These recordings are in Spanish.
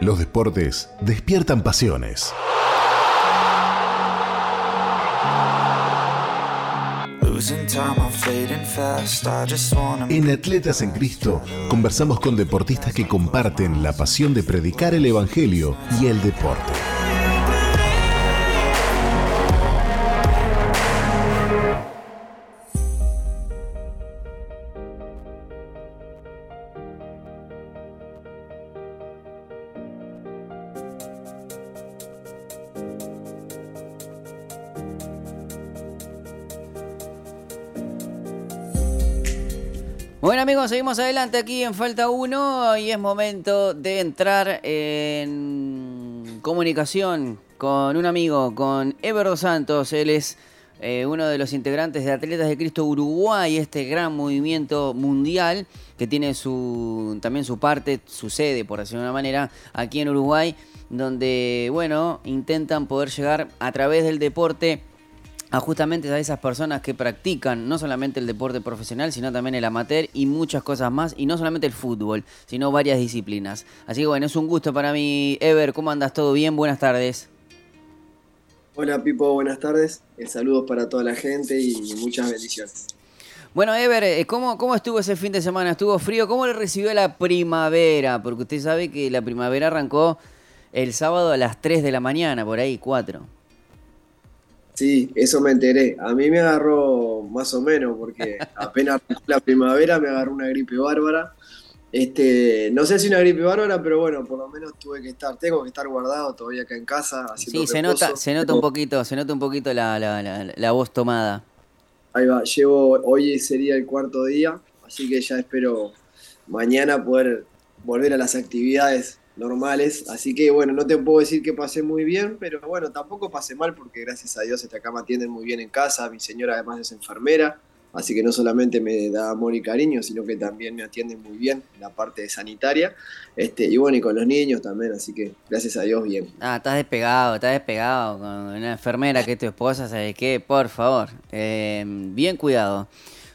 Los deportes despiertan pasiones. En Atletas en Cristo conversamos con deportistas que comparten la pasión de predicar el Evangelio y el deporte. Bueno amigos, seguimos adelante aquí en Falta 1 y es momento de entrar en comunicación con un amigo, con Ever Dos Santos. Él es eh, uno de los integrantes de Atletas de Cristo Uruguay, este gran movimiento mundial que tiene su también su parte, su sede, por decirlo de una manera, aquí en Uruguay, donde, bueno, intentan poder llegar a través del deporte a justamente a esas personas que practican no solamente el deporte profesional, sino también el amateur y muchas cosas más, y no solamente el fútbol, sino varias disciplinas. Así que bueno, es un gusto para mí, Ever, ¿cómo andas? ¿Todo bien? Buenas tardes. Hola Pipo, buenas tardes. Eh, saludos para toda la gente y muchas bendiciones. Bueno, Ever, eh, ¿cómo, ¿cómo estuvo ese fin de semana? ¿Estuvo frío? ¿Cómo le recibió la primavera? Porque usted sabe que la primavera arrancó el sábado a las 3 de la mañana, por ahí, 4. Sí, eso me enteré. A mí me agarró más o menos, porque apenas la primavera me agarró una gripe bárbara. Este, no sé si una gripe bárbara, pero bueno, por lo menos tuve que estar, tengo que estar guardado todavía acá en casa. sí, se nota, se nota un poquito, se nota un poquito la, la, voz tomada. Ahí va, llevo, hoy sería el cuarto día, así que ya espero mañana poder volver a las actividades normales. Así que bueno, no te puedo decir que pasé muy bien, pero bueno, tampoco pasé mal porque gracias a Dios esta cama atienden muy bien en casa. Mi señora además es enfermera, así que no solamente me da amor y cariño, sino que también me atienden muy bien en la parte sanitaria. Este, y bueno, y con los niños también, así que gracias a Dios bien. Ah, estás despegado, estás despegado con una enfermera que es tu esposa, ¿sabes qué? Por favor, eh, bien cuidado.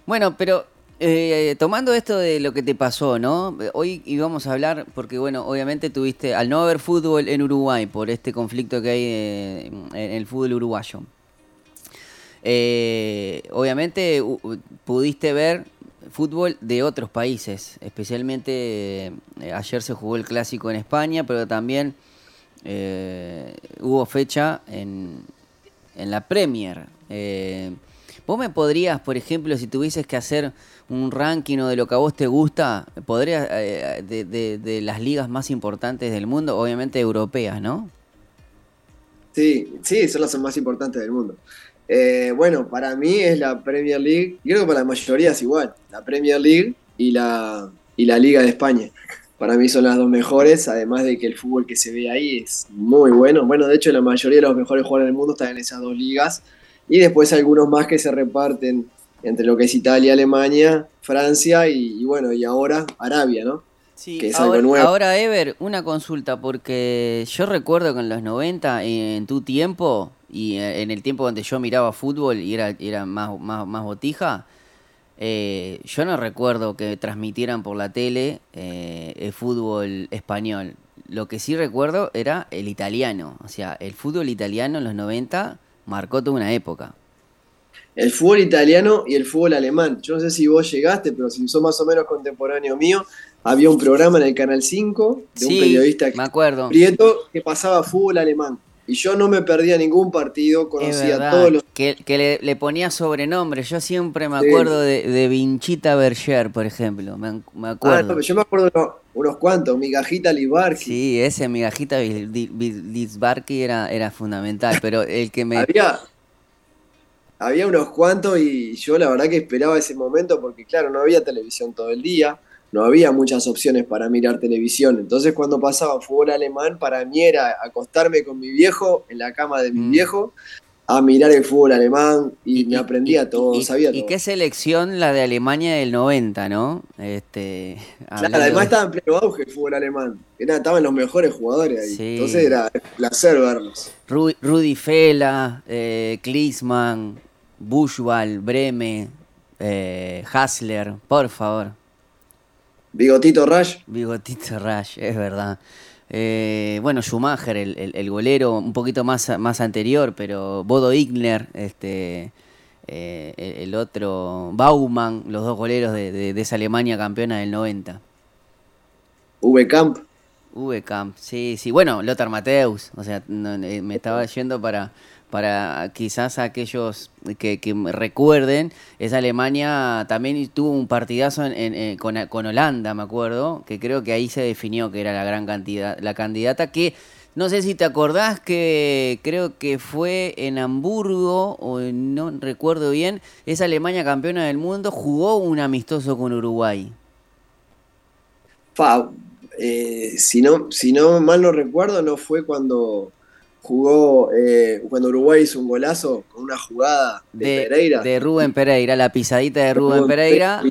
Bueno, pero eh, tomando esto de lo que te pasó, ¿no? Hoy íbamos a hablar, porque bueno, obviamente tuviste, al no haber fútbol en Uruguay, por este conflicto que hay eh, en el fútbol uruguayo, eh, obviamente pudiste ver fútbol de otros países, especialmente ayer se jugó el clásico en España, pero también hubo fecha en, en la Premier. ¿Vos me podrías, por ejemplo, si tuvieses que hacer un ranking o de lo que a vos te gusta, podría eh, de, las ligas más importantes del mundo, obviamente europeas, ¿no? Sí, sí, son las más importantes del mundo. Eh, bueno, para mí es la Premier League, creo que para la mayoría es igual, la Premier League y la, y la Liga de España. Para mí son las dos mejores, además de que el fútbol que se ve ahí es muy bueno. Bueno, de hecho la mayoría de los mejores jugadores del mundo están en esas dos ligas y después algunos más que se reparten entre lo que es Italia, Alemania, Francia y, bueno, y ahora Arabia, ¿no? Sí, que es ahora, algo nuevo. ahora, Ever, una consulta, porque yo recuerdo que en los 90, en tu tiempo, y en el tiempo donde yo miraba fútbol y era, era más, más, botija, eh, yo no recuerdo que transmitieran por la tele eh, el fútbol español. Lo que sí recuerdo era el italiano. O sea, el fútbol italiano en los 90 marcó toda una época. El fútbol italiano y el fútbol alemán. Yo no sé si vos llegaste, pero si sos más o menos contemporáneo mío, había un programa en el Canal 5 de un periodista me acuerdo. Prieto que pasaba fútbol alemán. Y yo no me perdía ningún partido, conocía todos los... Que, que le, ponía sobrenombre. Yo siempre me acuerdo de, de, Vinchita Berger, por ejemplo. Me, me ah, acuerdo. yo me acuerdo unos cuantos. Migajita Lisbarki. Sí, ese Migajita Lisbarki era, era fundamental. Pero el que me... Había, había unos cuantos y yo la verdad que esperaba ese momento porque claro, no había televisión todo el día no había muchas opciones para mirar televisión. Entonces cuando pasaba fútbol alemán, para mí era acostarme con mi viejo en la cama de mi mm. viejo a mirar el fútbol alemán y, me aprendía todo, sabía todo. Y qué selección la de Alemania del 90, ¿no? Este, además estaba en pleno auge el fútbol alemán. Era, estaban los mejores jugadores ahí. Entonces era placer verlos. Rudy Fela, eh, Klinsmann, Bushwald, Breme, eh, Hassler, por favor. Bigotito Rush. Bigotito Rush, es verdad. Eh, bueno, Schumacher, el, golero, un poquito más, más anterior, pero Bodo Igner, este, eh, el otro, Baumann, los dos goleros de, esa Alemania campeona del 90. V Camp. V Camp, sí, sí. Bueno, Lothar Mateus, o sea, eh, me estaba yendo para, para quizás aquellos que, recuerden, esa Alemania también tuvo un partidazo con, Holanda, me acuerdo, que creo que ahí se definió que era la gran cantidad, la candidata que no sé si te acordás que creo que fue en Hamburgo, o no recuerdo bien, esa Alemania campeona del mundo jugó un amistoso con Uruguay. Eh, si, no, si no mal no recuerdo, no fue cuando jugó eh, cuando Uruguay hizo un golazo con una jugada de, Pereira. De Rubén Pereira, la pisadita de Rubén, Pereira.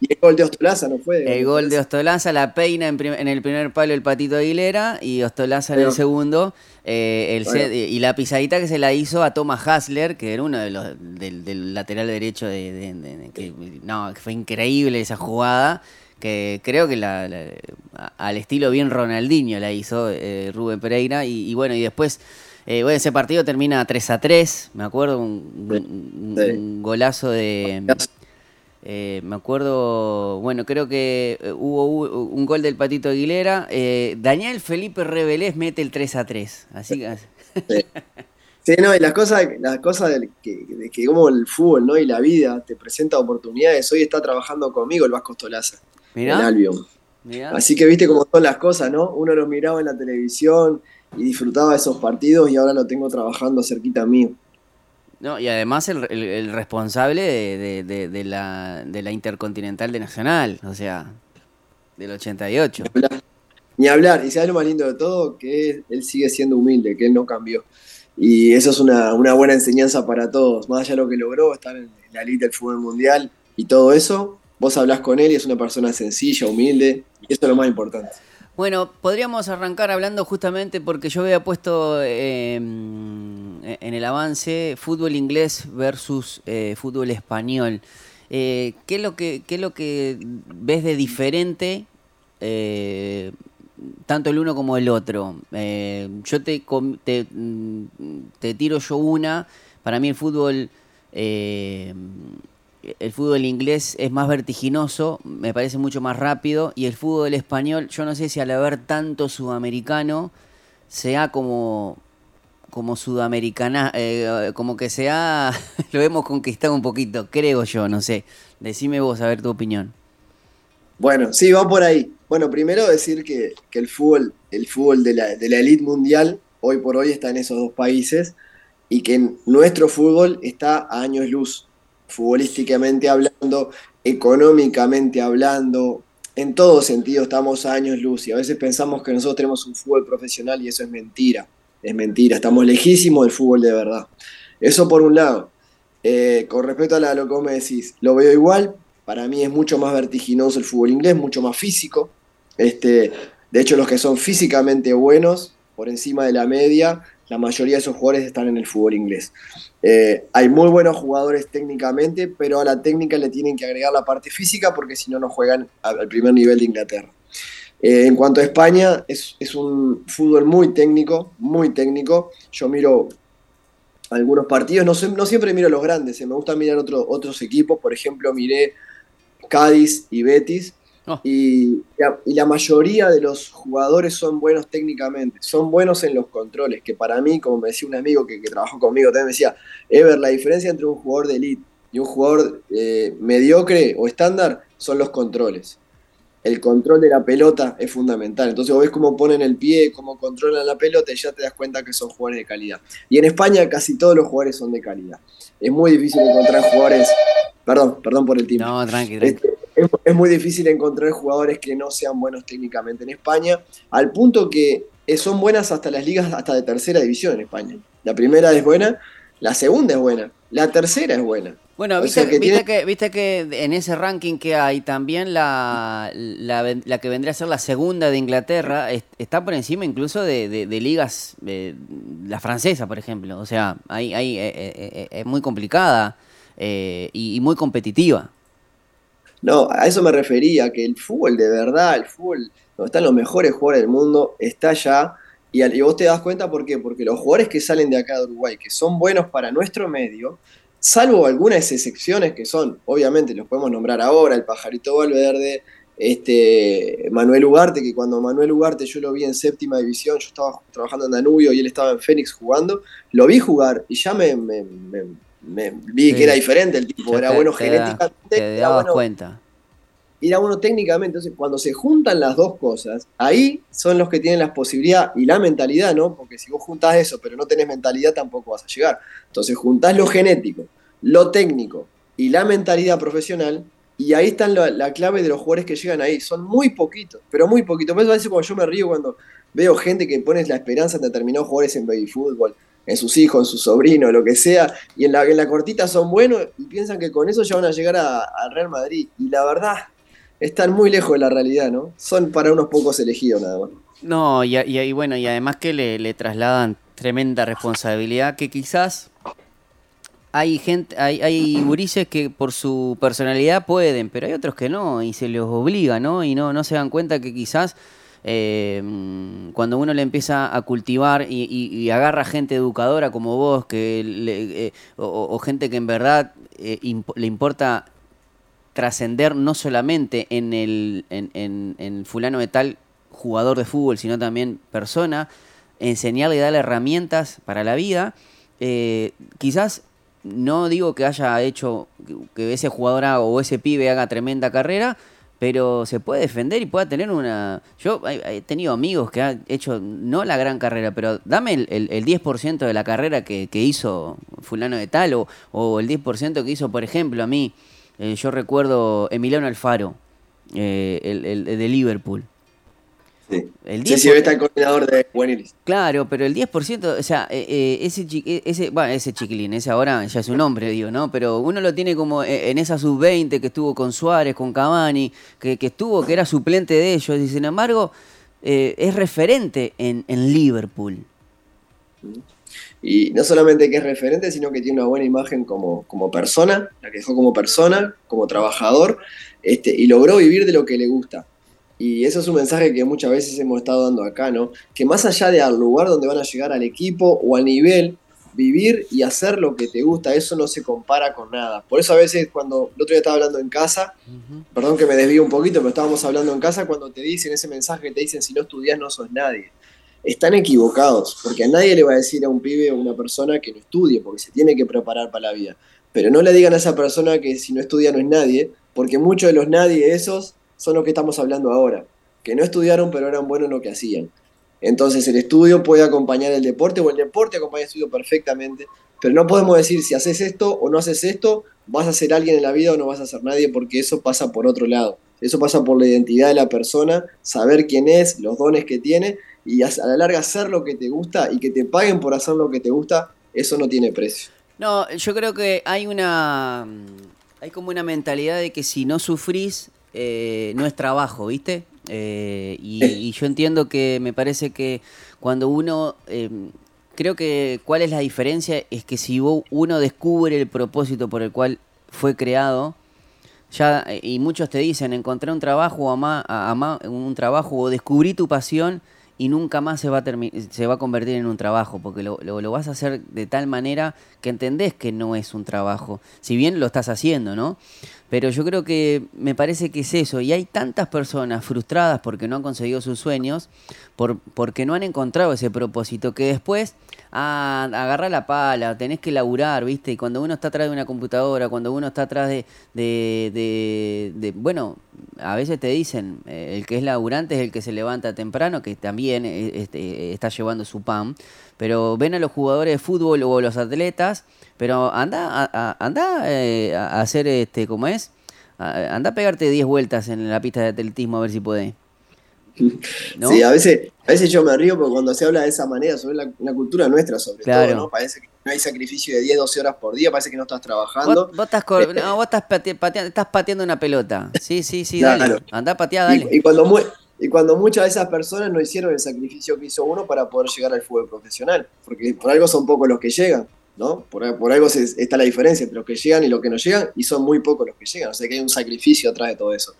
y el gol de Ostolaza, ¿no fue? El gol de Ostolaza, la peina en, el primer palo el Patito Aguilera y Ostolaza en el segundo. Eh, el y la pisadita que se la hizo a Thomas Hasler, que era uno de los del, lateral derecho de, que, no, fue increíble esa jugada que creo que la, al estilo bien Ronaldinho la hizo eh, Rubén Pereira. Y, bueno, y después, eh, bueno, ese partido termina 3 a 3, me acuerdo, un, golazo de... Eh, me acuerdo, bueno, creo que hubo un gol del Patito Aguilera. Daniel Felipe Rebelés mete el 3 a 3. Así que... Sí. no, y las cosas, las cosas de que, de que, como el fútbol ¿no? y la vida te presenta oportunidades. Hoy está trabajando conmigo el Vasco En Albion. Así que viste cómo son las cosas, ¿no? Uno los miraba en la televisión y disfrutaba de esos partidos y ahora lo tengo trabajando cerquita mío. No, y además el, responsable de, la, de la Intercontinental de Nacional, o sea, del 88. Ni hablar, y sabes lo más lindo de todo, que él sigue siendo humilde, que él no cambió. Y eso es una, una buena enseñanza para todos, más allá de lo que logró, estar en la elite del fútbol mundial y todo eso, vos hablas con él y es una persona sencilla, humilde, y eso es lo más importante. Bueno, podríamos arrancar hablando justamente porque yo había puesto em, en el avance fútbol inglés versus eh, fútbol español. Eh, ¿qué, es lo que, ¿Qué es lo que ves de diferente eh, tanto el uno como el otro? yo te, te, te, tiro yo una. Para mí el fútbol el fútbol inglés es más vertiginoso, me parece mucho más rápido, y el fútbol español, yo no sé si al haber tanto sudamericano, sea como, como sudamericana, eh, como que sea, lo hemos conquistado un poquito, creo yo, no sé. Decime vos, a ver tu opinión. Bueno, sí, va por ahí. Bueno, primero decir que, el fútbol, el fútbol de la, de la elite mundial, hoy por hoy está en esos dos países, y que nuestro fútbol está a años luz futbolísticamente hablando, económicamente hablando, en todo sentido estamos años luz y a veces pensamos que nosotros tenemos un fútbol profesional y eso es mentira, es mentira, estamos lejísimos del fútbol de verdad. Eso por un lado. Eh, con respecto a lo que vos me decís, lo veo igual, para mí es mucho más vertiginoso el fútbol inglés, mucho más físico. Este, de hecho, los que son físicamente buenos, por encima de la media, la mayoría de esos jugadores están en el fútbol inglés. Eh, hay muy buenos jugadores técnicamente, pero a la técnica le tienen que agregar la parte física porque si no, no juegan al primer nivel de Inglaterra. Eh, en cuanto a España, es, un fútbol muy técnico, muy técnico. Yo miro algunos partidos, no, no siempre miro los grandes, eh, me gusta mirar otros equipos, por ejemplo, miré Cádiz y Betis, Oh. Y, la mayoría de los jugadores son buenos técnicamente, son buenos en los controles, que para mí, como me decía un amigo que, trabajó conmigo, también me decía, Ever, la diferencia entre un jugador de elite y un jugador eh, mediocre o estándar son los controles. El control de la pelota es fundamental. Entonces vos ves cómo ponen el pie, cómo controlan la pelota y ya te das cuenta que son jugadores de calidad. Y en España casi todos los jugadores son de calidad. Es muy difícil encontrar jugadores... Perdón, perdón por el tiempo. No, tranquilo. Este, es, muy difícil encontrar jugadores que no sean buenos técnicamente en España, al punto que son buenas hasta las ligas hasta de tercera división en España. La primera es buena, la segunda es buena, la tercera es buena. Bueno, viste, que, viste, que, en ese ranking que hay también la, la, que vendría a ser la segunda de Inglaterra está por encima incluso de, ligas, la francesa, por ejemplo. O sea, hay, hay, eh, eh, es muy complicada y muy competitiva. No, a eso me refería, que el fútbol de verdad, el fútbol donde están los mejores jugadores del mundo, está allá. Y, y vos te das cuenta por qué, porque los jugadores que salen de acá de Uruguay, que son buenos para nuestro medio, salvo algunas excepciones que son, obviamente los podemos nombrar ahora, el Pajarito Valverde, este, Manuel Ugarte, que cuando Manuel Ugarte yo lo vi en séptima división, yo estaba trabajando en Danubio y él estaba en Fénix jugando, lo vi jugar y ya me, vi que era diferente el tipo, era bueno genéticamente. te bueno, cuenta. Era bueno técnicamente, entonces cuando se juntan las dos cosas, ahí son los que tienen la posibilidad y la mentalidad, ¿no? Porque si vos juntás eso, pero no tenés mentalidad, tampoco vas a llegar. Entonces juntás lo genético, lo técnico y la mentalidad profesional, y ahí está la, clave de los jugadores que llegan ahí. Son muy poquitos, pero muy poquitos. Por eso a veces cuando yo me río cuando veo gente que pone la esperanza en determinados jugadores en baby fútbol, en sus hijos, en sus sobrinos, lo que sea, y en la, en la cortita son buenos y piensan que con eso ya van a llegar al Real Madrid. Y la verdad, están muy lejos de la realidad, ¿no? Son para unos pocos elegidos nada más. No, y, y bueno, y además que le, le trasladan tremenda responsabilidad que quizás hay gente, hay, hay gurises que por su personalidad pueden, pero hay otros que no, y se los obliga, ¿no? Y no, no se dan cuenta que quizás eh, cuando uno le empieza a cultivar y, agarra gente educadora como vos, que eh, o, gente que en verdad eh, le importa trascender no solamente en el en, en, fulano de tal jugador de fútbol, sino también persona, enseñarle y darle herramientas para la vida, quizás no digo que haya hecho que ese jugador o ese pibe haga tremenda carrera, pero se puede defender y pueda tener una... Yo he tenido amigos que han hecho, no la gran carrera, pero dame el, el, 10% de la carrera que, hizo fulano de tal, o, o el 10% que hizo, por ejemplo, a mí, eh, yo recuerdo Emiliano Alfaro, eh, el, de Liverpool. Sí. El 10 sí, está el coordinador de Buenilis. Claro, pero el 10%, o sea, eh, eh, ese, ese, bueno, ese chiquilín, ese ahora ya es un hombre, digo, ¿no? Pero uno lo tiene como en esa sub-20 que estuvo con Suárez, con Cavani, que, que, estuvo, que era suplente de ellos, y sin embargo, es referente en, en Liverpool. Y no solamente que es referente, sino que tiene una buena imagen como, como persona, la que dejó como persona, como trabajador, este, y logró vivir de lo que le gusta. Y eso es un mensaje que muchas veces hemos estado dando acá, ¿no? Que más allá de al lugar donde van a llegar al equipo o al nivel, vivir y hacer lo que te gusta, eso no se compara con nada. Por eso a veces cuando el otro día estaba hablando en casa, perdón que me desvío un poquito, pero estábamos hablando en casa cuando te dicen ese mensaje, te dicen si no estudias no sos nadie. Están equivocados, porque a nadie le va a decir a un pibe o una persona que no estudie, porque se tiene que preparar para la vida. Pero no le digan a esa persona que si no estudia no es nadie, porque muchos de los nadie esos son los que estamos hablando ahora, que no estudiaron pero eran buenos en lo que hacían. Entonces el estudio puede acompañar el deporte o el deporte acompaña el estudio perfectamente, pero no podemos decir si haces esto o no haces esto, vas a ser alguien en la vida o no vas a ser nadie porque eso pasa por otro lado. Eso pasa por la identidad de la persona, saber quién es, los dones que tiene y a la larga hacer lo que te gusta y que te paguen por hacer lo que te gusta, eso no tiene precio. No, yo creo que hay una hay como una mentalidad de que si no sufrís eh, no es trabajo, ¿viste? Eh, y, yo entiendo que me parece que cuando uno... Eh, creo que cuál es la diferencia es que si uno descubre el propósito por el cual fue creado, ya, y muchos te dicen, encontré un trabajo, ama, un trabajo o descubrí tu pasión y nunca más se va a, se va a convertir en un trabajo, porque lo, lo, vas a hacer de tal manera que entendés que no es un trabajo, si bien lo estás haciendo, ¿no? Pero yo creo que me parece que es eso, y hay tantas personas frustradas porque no han conseguido sus sueños, por, porque no han encontrado ese propósito, que después a agarrar la pala, tenés que laburar, ¿viste? Y cuando uno está atrás de una computadora, cuando uno está atrás de, bueno, a veces te dicen, eh, el que es laburante es el que se levanta temprano, que también eh, este, está llevando su pan, pero ven a los jugadores de fútbol o los atletas, pero anda a, anda eh, a hacer, este, ¿cómo es? anda a pegarte 10 vueltas en la pista de atletismo a ver si podés. Sí, a veces, a veces yo me río porque cuando se habla de esa manera sobre la, cultura nuestra, sobre todo, ¿no? Parece que no hay sacrificio de 10, 12 horas por día, parece que no estás trabajando. Vos, estás, no, vos estás, pateando, estás, pateando, una pelota. Sí, sí, sí, dale. Andá a patear, dale. Y, cuando, y cuando muchas de esas personas no hicieron el sacrificio que hizo uno para poder llegar al fútbol profesional, porque por algo son pocos los que llegan. ¿no? Por, por algo está la diferencia entre los que llegan y los que no llegan, y son muy pocos los que llegan, o sea que hay un sacrificio atrás de todo eso.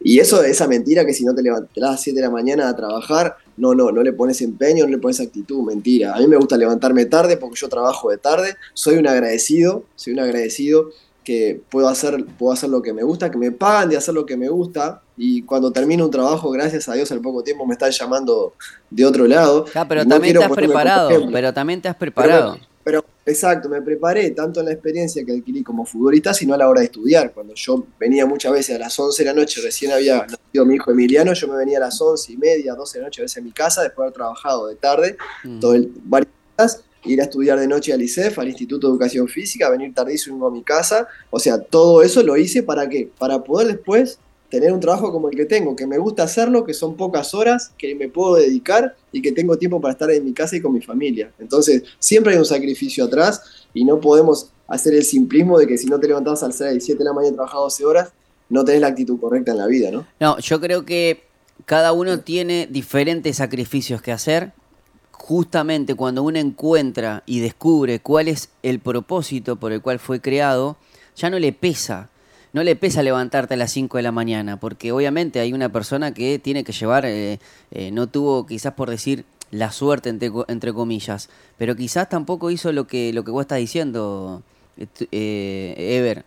Y eso, esa mentira que si no te levantas a las 7 de la mañana a trabajar, no, no, no le pones empeño, no le pones actitud, mentira. A mí me gusta levantarme tarde porque yo trabajo de tarde, soy un agradecido, soy un agradecido que puedo hacer, puedo hacer lo que me gusta, que me pagan de hacer lo que me gusta, y cuando termino un trabajo, gracias a Dios, al poco tiempo me están llamando de otro lado. Ah, pero también te has preparado, pero también te has preparado. Pero, exacto, me preparé tanto en la experiencia que adquirí como futbolista, sino a la hora de estudiar. Cuando yo venía muchas veces a las 11 de la noche, recién había nacido mi hijo Emiliano, yo me venía a las 11 y media, 12 de la noche a veces en mi casa, después de haber trabajado de tarde, mm. todo el, varias horas, ir a estudiar de noche al ICEF, al Instituto de Educación Física, venir tardísimo a mi casa. O sea, todo eso lo hice para qué? Para poder después tener un trabajo como el que tengo, que me gusta hacerlo, que son pocas horas, que me puedo dedicar y que tengo tiempo para estar en mi casa y con mi familia. Entonces, siempre hay un sacrificio atrás y no podemos hacer el simplismo de que si no te levantás al 6, 7 de la mañana y trabajas 12 horas, no tenés la actitud correcta en la vida, ¿no? No, yo creo que cada uno tiene diferentes sacrificios que hacer justamente cuando uno encuentra y descubre cuál es el propósito por el cual fue creado, ya no le pesa. No le pesa levantarte a las 5 de la mañana, porque obviamente hay una persona que tiene que llevar, eh, eh, no tuvo quizás por decir la suerte entre, comillas, pero quizás tampoco hizo lo que, lo que vos estás diciendo, eh, Ever.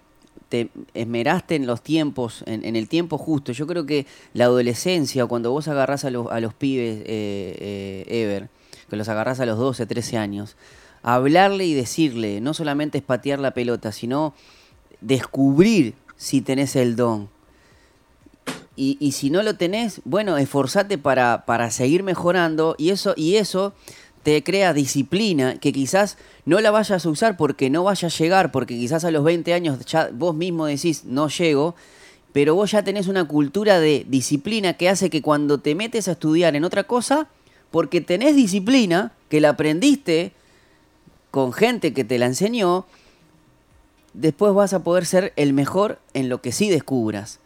Te esmeraste en los tiempos, en, el tiempo justo. Yo creo que la adolescencia, cuando vos agarrás a los, a los pibes, Ever, que los agarrás a los 12, 13 años, hablarle y decirle, no solamente es patear la pelota, sino descubrir si tenés el don. Y, si no lo tenés, bueno, esforzate para, para seguir mejorando y eso, y eso te crea disciplina que quizás no la vayas a usar porque no vaya a llegar, porque quizás a los 20 años ya vos mismo decís no llego, pero vos ya tenés una cultura de disciplina que hace que cuando te metes a estudiar en otra cosa, porque tenés disciplina, que la aprendiste con gente que te la enseñó, después vas a poder ser el mejor en lo que sí descubras.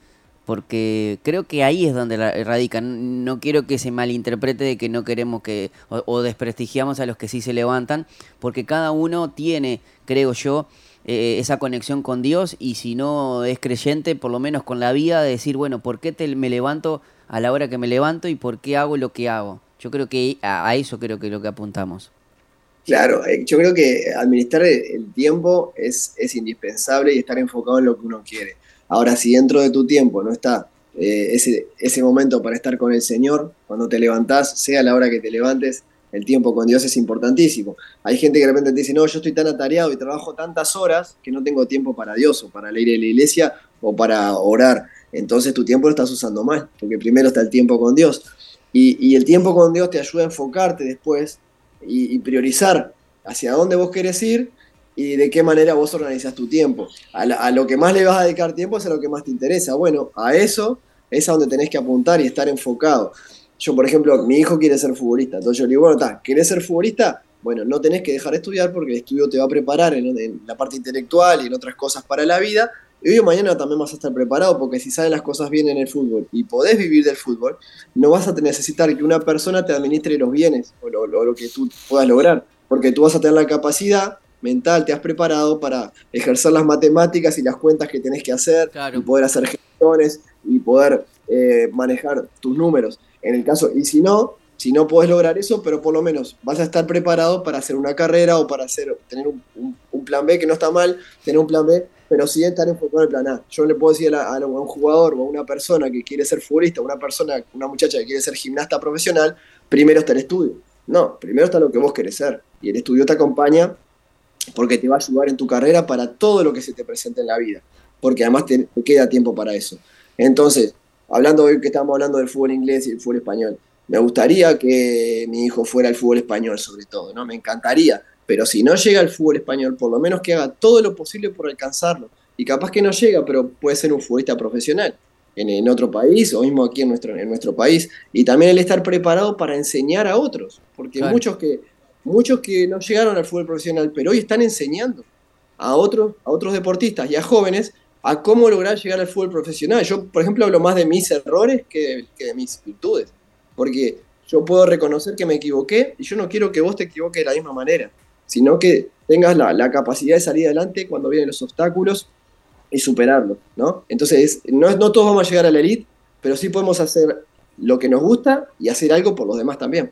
Porque creo que ahí es donde radica. No quiero que se malinterprete de que no queremos que o, desprestigiamos a los que sí se levantan, porque cada uno tiene, creo yo, eh, esa conexión con Dios y si no es creyente, por lo menos con la vida, de decir, bueno, ¿por qué te, me levanto a la hora que me levanto y por qué hago lo que hago? Yo creo que a, eso creo que es lo que apuntamos. Claro, eh, yo creo que administrar el tiempo es, es indispensable y estar enfocado en lo que uno quiere. Ahora, si dentro de tu tiempo no está eh, ese, ese momento para estar con el Señor, cuando te levantás, sea la hora que te levantes, el tiempo con Dios es importantísimo. Hay gente que de repente te dice, no, yo estoy tan atareado y trabajo tantas horas que no tengo tiempo para Dios o para leer en la iglesia o para orar. Entonces tu tiempo lo estás usando mal, porque primero está el tiempo con Dios. Y, el tiempo con Dios te ayuda a enfocarte después y, priorizar hacia dónde vos querés ir y de qué manera vos organizas tu tiempo. A, lo que más le vas a dedicar tiempo es a lo que más te interesa. Bueno, a eso es a donde tenés que apuntar y estar enfocado. Yo, por ejemplo, mi hijo quiere ser futbolista. Entonces yo le digo, bueno, ¿querés ser futbolista? Bueno, no tenés que dejar de estudiar porque el estudio te va a preparar en la parte intelectual y en otras cosas para la vida y hoy o mañana también vas a estar preparado porque si sabes las cosas bien en el fútbol y podés vivir del fútbol, no vas a necesitar que una persona te administre los bienes o lo, que tú puedas lograr, porque tú vas a tener la capacidad mental, te has preparado para ejercer las matemáticas y las cuentas que tenés que hacer y poder hacer gestiones y poder eh, manejar tus números. En el caso, y si no, si no puedes lograr eso, pero por lo menos vas a estar preparado para hacer una carrera o para hacer, tener un, un plan B, que no está mal, tener un plan B pero sí estar enfocado en el plan A. Yo le puedo decir a, un jugador o a una persona que quiere ser futbolista, una persona, una muchacha que quiere ser gimnasta profesional, primero está el estudio. No, primero está lo que vos querés ser. Y el estudio te acompaña porque te va a ayudar en tu carrera para todo lo que se te presente en la vida. Porque además te, queda tiempo para eso. Entonces, hablando hoy que estamos hablando del fútbol inglés y el fútbol español, me gustaría que mi hijo fuera el fútbol español sobre todo, ¿no? Me encantaría pero si no llega al fútbol español, por lo menos que haga todo lo posible por alcanzarlo. Y capaz que no llega, pero puede ser un futbolista profesional en, otro país o mismo aquí en nuestro, en nuestro país. Y también el estar preparado para enseñar a otros, porque muchos, que, muchos que no llegaron al fútbol profesional, pero hoy están enseñando a otros, a otros deportistas y a jóvenes a cómo lograr llegar al fútbol profesional. Yo, por ejemplo, hablo más de mis errores que que de mis virtudes, porque yo puedo reconocer que me equivoqué y yo no quiero que vos te equivoques de la misma manera. sino que tengas la, capacidad de salir adelante cuando vienen los obstáculos y superarlos, ¿no? Entonces, no, no todos vamos a llegar a la elite, pero sí podemos hacer lo que nos gusta y hacer algo por los demás también.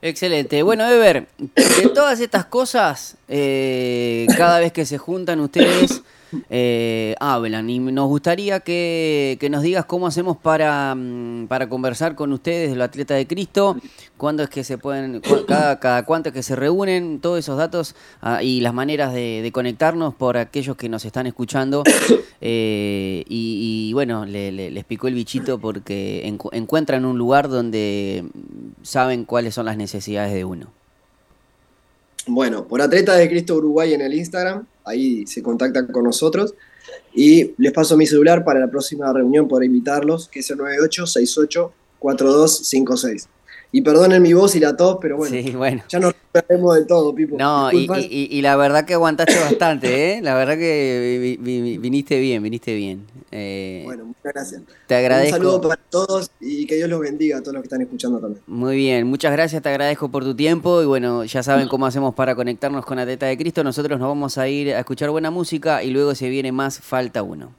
Excelente. Bueno, Ever, de todas estas cosas, eh, cada vez que se juntan ustedes, eh, hablan y nos gustaría que, nos digas cómo hacemos para, mm, para conversar con ustedes, los atletas de Cristo, cuándo es que se pueden, cada, cuánto es que se reúnen, todos esos datos ah, y las maneras de, conectarnos por aquellos que nos están escuchando. Eh, y, bueno, le, les picó el bichito porque encuentran un lugar donde saben cuáles son las necesidades de uno. Bueno, por Atletas de Cristo Uruguay en el Instagram, ahí se contactan con nosotros. Y les paso mi celular para la próxima reunión para invitarlos, que es el 98684256. Y perdonen mi voz y la tos, pero bueno, ya nos recuperemos del todo, Pipo. No, y, la verdad que aguantaste bastante, ¿eh? La verdad que viniste bien, viniste bien. Eh, bueno, muchas gracias. Te agradezco. Un saludo para todos y que Dios los bendiga a todos los que están escuchando también. Muy bien, muchas gracias, te agradezco por tu tiempo y bueno, ya saben cómo hacemos para conectarnos con la Teta de Cristo. Nosotros nos vamos a ir a escuchar buena música y luego se viene más Falta Uno.